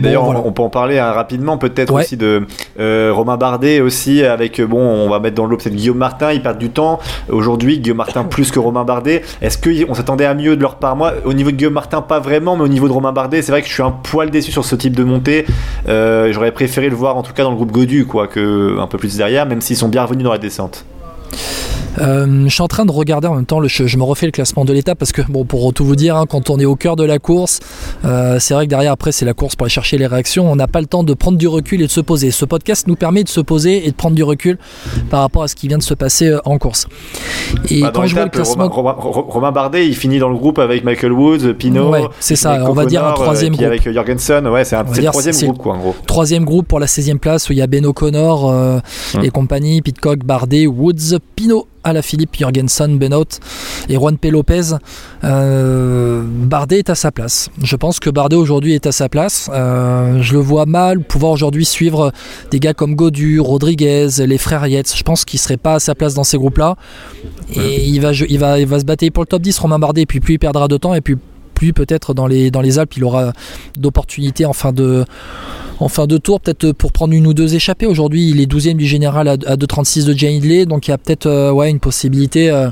D'ailleurs, on, peut en parler hein, rapidement, peut-être aussi de euh, Romain Bardet aussi, avec, bon, on va mettre dans l'eau peut-être Guillaume Martin, ils perdent du temps. Aujourd'hui, Guillaume Martin plus que Romain Bardet. Est-ce qu'on s'attendait à mieux de leur part? Moi, au niveau de Guillaume Martin, pas vraiment, mais au niveau de Romain Bardet, c'est vrai que je suis un poil déçu sur ce type de montée. Euh, j'aurais préféré le voir en tout cas dans le groupe Godu, quoi, que un peu plus derrière, même s'ils sont bien revenus dans la descente. Euh, je suis en train de regarder en même temps, le, je, me refais le classement de l'étape parce que, bon, pour tout vous dire, hein, quand on est au cœur de la course, euh, c'est vrai que derrière, après, c'est la course pour aller chercher les réactions. On n'a pas le temps de prendre du recul et de se poser. Ce podcast nous permet de se poser et de prendre du recul par rapport à ce qui vient de se passer euh, en course. Et bah, quand je vois le classement. Romain, Bardet, il finit dans le groupe avec Michael Woods, Pinot. Ouais, c'est ça, on va dire un troisième groupe. avec Jorgensen, ouais, c'est un troisième groupe, quoi, en gros. Troisième groupe pour la 16e place où il y a Ben O'Connor hum. et compagnie, Pitcock, Bardet, Woods, Pinot à la Philippe, Jorgensen, Benoît et Juan P. Lopez, euh, Bardet est à sa place. Je pense que Bardet aujourd'hui est à sa place. Euh, je le vois mal pouvoir aujourd'hui suivre des gars comme Godu, Rodriguez, les frères Yates. Je pense qu'il ne serait pas à sa place dans ces groupes-là. Et il va, il, va, il va se battre pour le top 10, Romain Bardet, et puis plus il perdra de temps, et puis peut-être dans les, dans les Alpes, il aura d'opportunités en fin de en fin de tour, peut-être pour prendre une ou deux échappées. Aujourd'hui, il est 12e du général à, 2,36 de Jane Hindley, donc il y a peut-être euh, ouais, une possibilité, euh,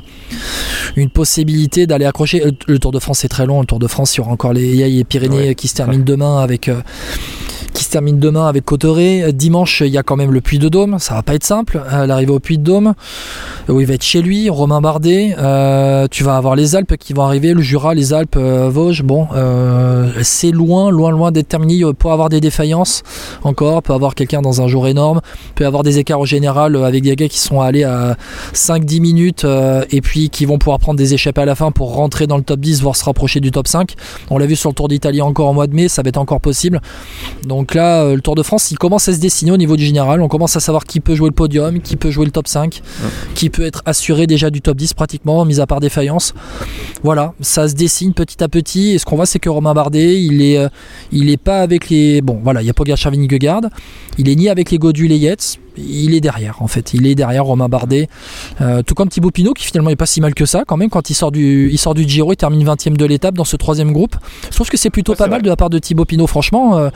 une possibilité d'aller accrocher. Le Tour de France est très long. Le Tour de France, il y aura encore les, Pyrénées qui se terminent demain avec. Euh, se termine demain avec Cotteret. Dimanche, il y a quand même le Puy de Dôme. Ça va pas être simple, l'arrivée au Puy de Dôme, où il va être chez lui, Romain Bardet. tu vas avoir les Alpes qui vont arriver, le Jura, les Alpes, Vosges. Bon, c'est loin, loin, loin d'être terminé. Pour avoir des défaillances, encore, peut avoir quelqu'un dans un jour énorme, peut avoir des écarts au général euh, avec des gars qui sont allés à 5-10 minutes euh, et puis qui vont pouvoir prendre des échappées à la fin pour rentrer dans le top 10, voire se rapprocher du top 5. On l'a vu sur le Tour d'Italie encore en mois de mai, ça va être encore possible. Donc là, euh, le Tour de France, il commence à se dessiner au niveau du général. On commence à savoir qui peut jouer le podium, qui peut jouer le top 5, qui peut être assuré déjà du top 10 pratiquement, mis à part défaillance. Voilà, ça se dessine petit à petit. Et ce qu'on voit, c'est que Romain Bardet, il est, il est pas avec les. Bon, voilà, il y a pas Charvin Il est ni avec les Godu les Yates, il est derrière en fait. Il est derrière Romain Bardet. Euh, tout comme Thibaut Pinot qui finalement est pas si mal que ça quand même quand il sort du, il sort du Giro, il termine 20ème de l'étape dans ce troisième groupe. Je trouve que c'est plutôt pas mal de la part de Thibaut Pinot. Franchement, euh,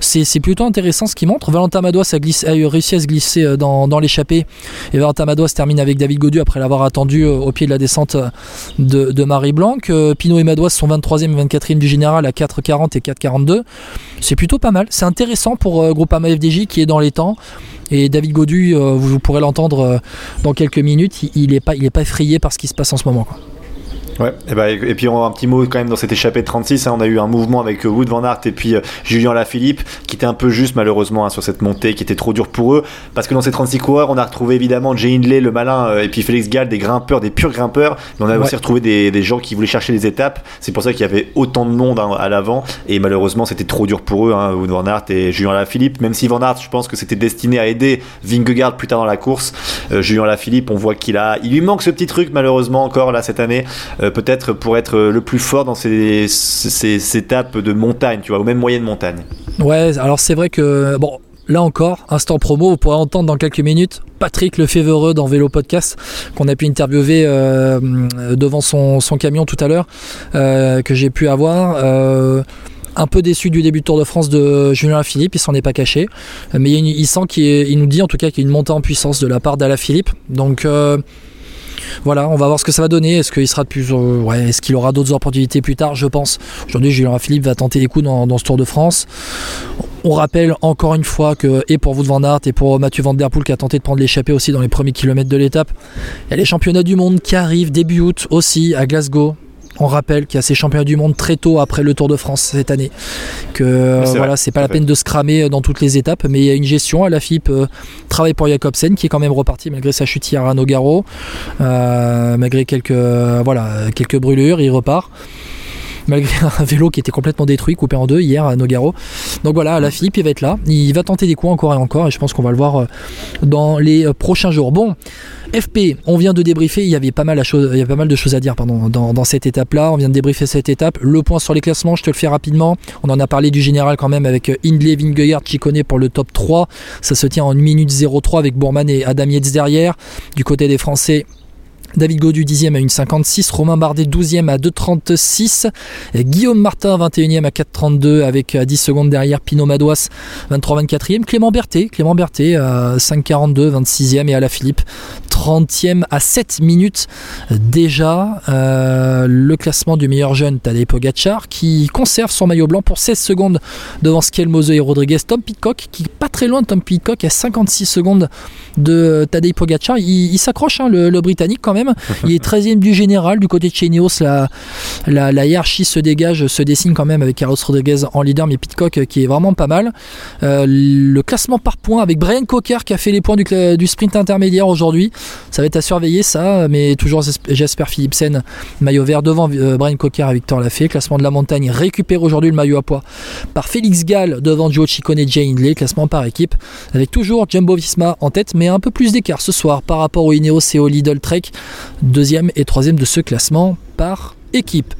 c'est plutôt intéressant ce qu'il montre. Valentin Madois a, a, réussi à se glisser euh, dans, l'échappée et Valentin Madois termine avec David Godu après l'avoir attendu au pied de la descente de, Marie Blanc. Pinot et Madois sont 23e et 24e du général à 4,40 et 4,42. C'est plutôt pas mal. C'est intéressant pour Groupama FDJ qui est dans les temps. Et David Godu, euh, vous, pourrez l'entendre euh, dans quelques minutes, il n'est pas, il est pas effrayé par ce qui se passe en ce moment. Ouais, et, bah, et puis on a un petit mot quand même dans cette échappée de 36. Hein, on a eu un mouvement avec euh, Wood Van Aert et puis euh, Julien Lafilippe qui était un peu juste malheureusement hein, sur cette montée qui était trop dure pour eux. Parce que dans ces 36 coureurs, on a retrouvé évidemment Jay Hindley, le malin, euh, et puis Félix Gall, des grimpeurs, des purs grimpeurs. Mais on a aussi retrouvé des, des, gens qui voulaient chercher les étapes. C'est pour ça qu'il y avait autant de monde hein, à l'avant. Et malheureusement, c'était trop dur pour eux, hein, Wood Van Aert et Julien Lafilippe. Même si Van Aert, je pense que c'était destiné à aider Vingegaard plus tard dans la course. Julien Lafilippe, on voit qu'il a, il lui manque ce petit truc malheureusement encore là cette année. Peut-être pour être euh, le plus fort dans ces, étapes de montagne, tu vois, ou même moyenne montagne. Ouais, alors c'est vrai que, bon, là encore, instant promo, vous pourrez entendre dans quelques minutes Patrick Lefevreux dans Vélo Podcast, qu'on a pu interviewer euh, devant son, camion tout à l'heure, euh, que j'ai pu avoir. un peu déçu du début de Tour de France de Julien Philippe, il s'en est pas caché, mais il, sent qu'il nous dit en tout cas qu'il y a une montée en puissance de la part d'Ala Philippe. Donc voilà, on va voir ce que ça va donner. Est-ce qu'il sera plus, euh, ouais, qu'il aura d'autres opportunités plus tard? Je pense. Aujourd'hui, Julien Philippe va tenter les coups dans, ce Tour de France. On rappelle encore une fois que, et pour vous Van Aert et pour Mathieu Van Der Poel qui a tenté de prendre l'échappée aussi dans les premiers kilomètres de l'étape, il y a les championnats du monde qui arrivent début août aussi à Glasgow. On rappelle qu'il y a ces championnats du monde très tôt après le Tour de France cette année. Que voilà, c'est pas la peine de se cramer dans toutes les étapes, mais il y a une gestion. À la FIP euh, travaille pour Jacobsen qui est quand même reparti malgré sa chute hier à Nogaro, euh, malgré quelques voilà quelques brûlures, il repart malgré un vélo qui était complètement détruit, coupé en deux hier à Nogaro. Donc voilà, la Philippe, il va être là. Il va tenter des coups encore et encore, et je pense qu'on va le voir euh, dans les prochains jours. Bon, FP, on vient de débriefer, il y avait pas mal, il y a pas mal de choses à dire dans, cette étape-là. On vient de débriefer cette étape. Le point sur les classements, je te le fais rapidement. On en a parlé du général quand même avec Hindley, Vingegaard, Chicone pour le top 3. Ça se tient en 1 minute 03 avec Bourman et Adam Yates derrière. Du côté des Français, David Godu 10e à 1,56, Romain Bardet 12e à 2,36, Guillaume Martin 21e à 4,32 avec 10 secondes derrière Pinot Madouas 23-24e, Clément Berthet, Clément Berthet à 5,42, 26e et à la Philippe 30e à 7 minutes déjà. Euh, le classement du meilleur jeune Tadej Pogacar qui conserve son maillot blanc pour 16 secondes devant Skelmose et Rodriguez. Tom Pitcock qui est pas très loin de Tom Pitcock à 56 secondes de Tadej Pogacar. Il, s'accroche hein, le, Britannique quand même. Il est 13e du général du côté de Chenios. La, hiérarchie se dégage, se dessine quand même avec Carlos Rodriguez en leader, mais Pitcock qui est vraiment pas mal. Euh, le classement par points avec Brian Cocker qui a fait les points du sprint intermédiaire aujourd'hui. Ça va être à surveiller ça, mais toujours Jasper Philipsen, maillot vert devant euh, Brian Cocker et Victor Lafay. Classement de la montagne récupère aujourd'hui le maillot à poids par Félix Gall devant Joe Ciccone et Jay Hindley. Classement par équipe avec toujours Jumbo Visma en tête, mais un peu plus d'écart ce soir par rapport au Ineos et au Lidl Trek. Deuxième et troisième de ce classement par équipe.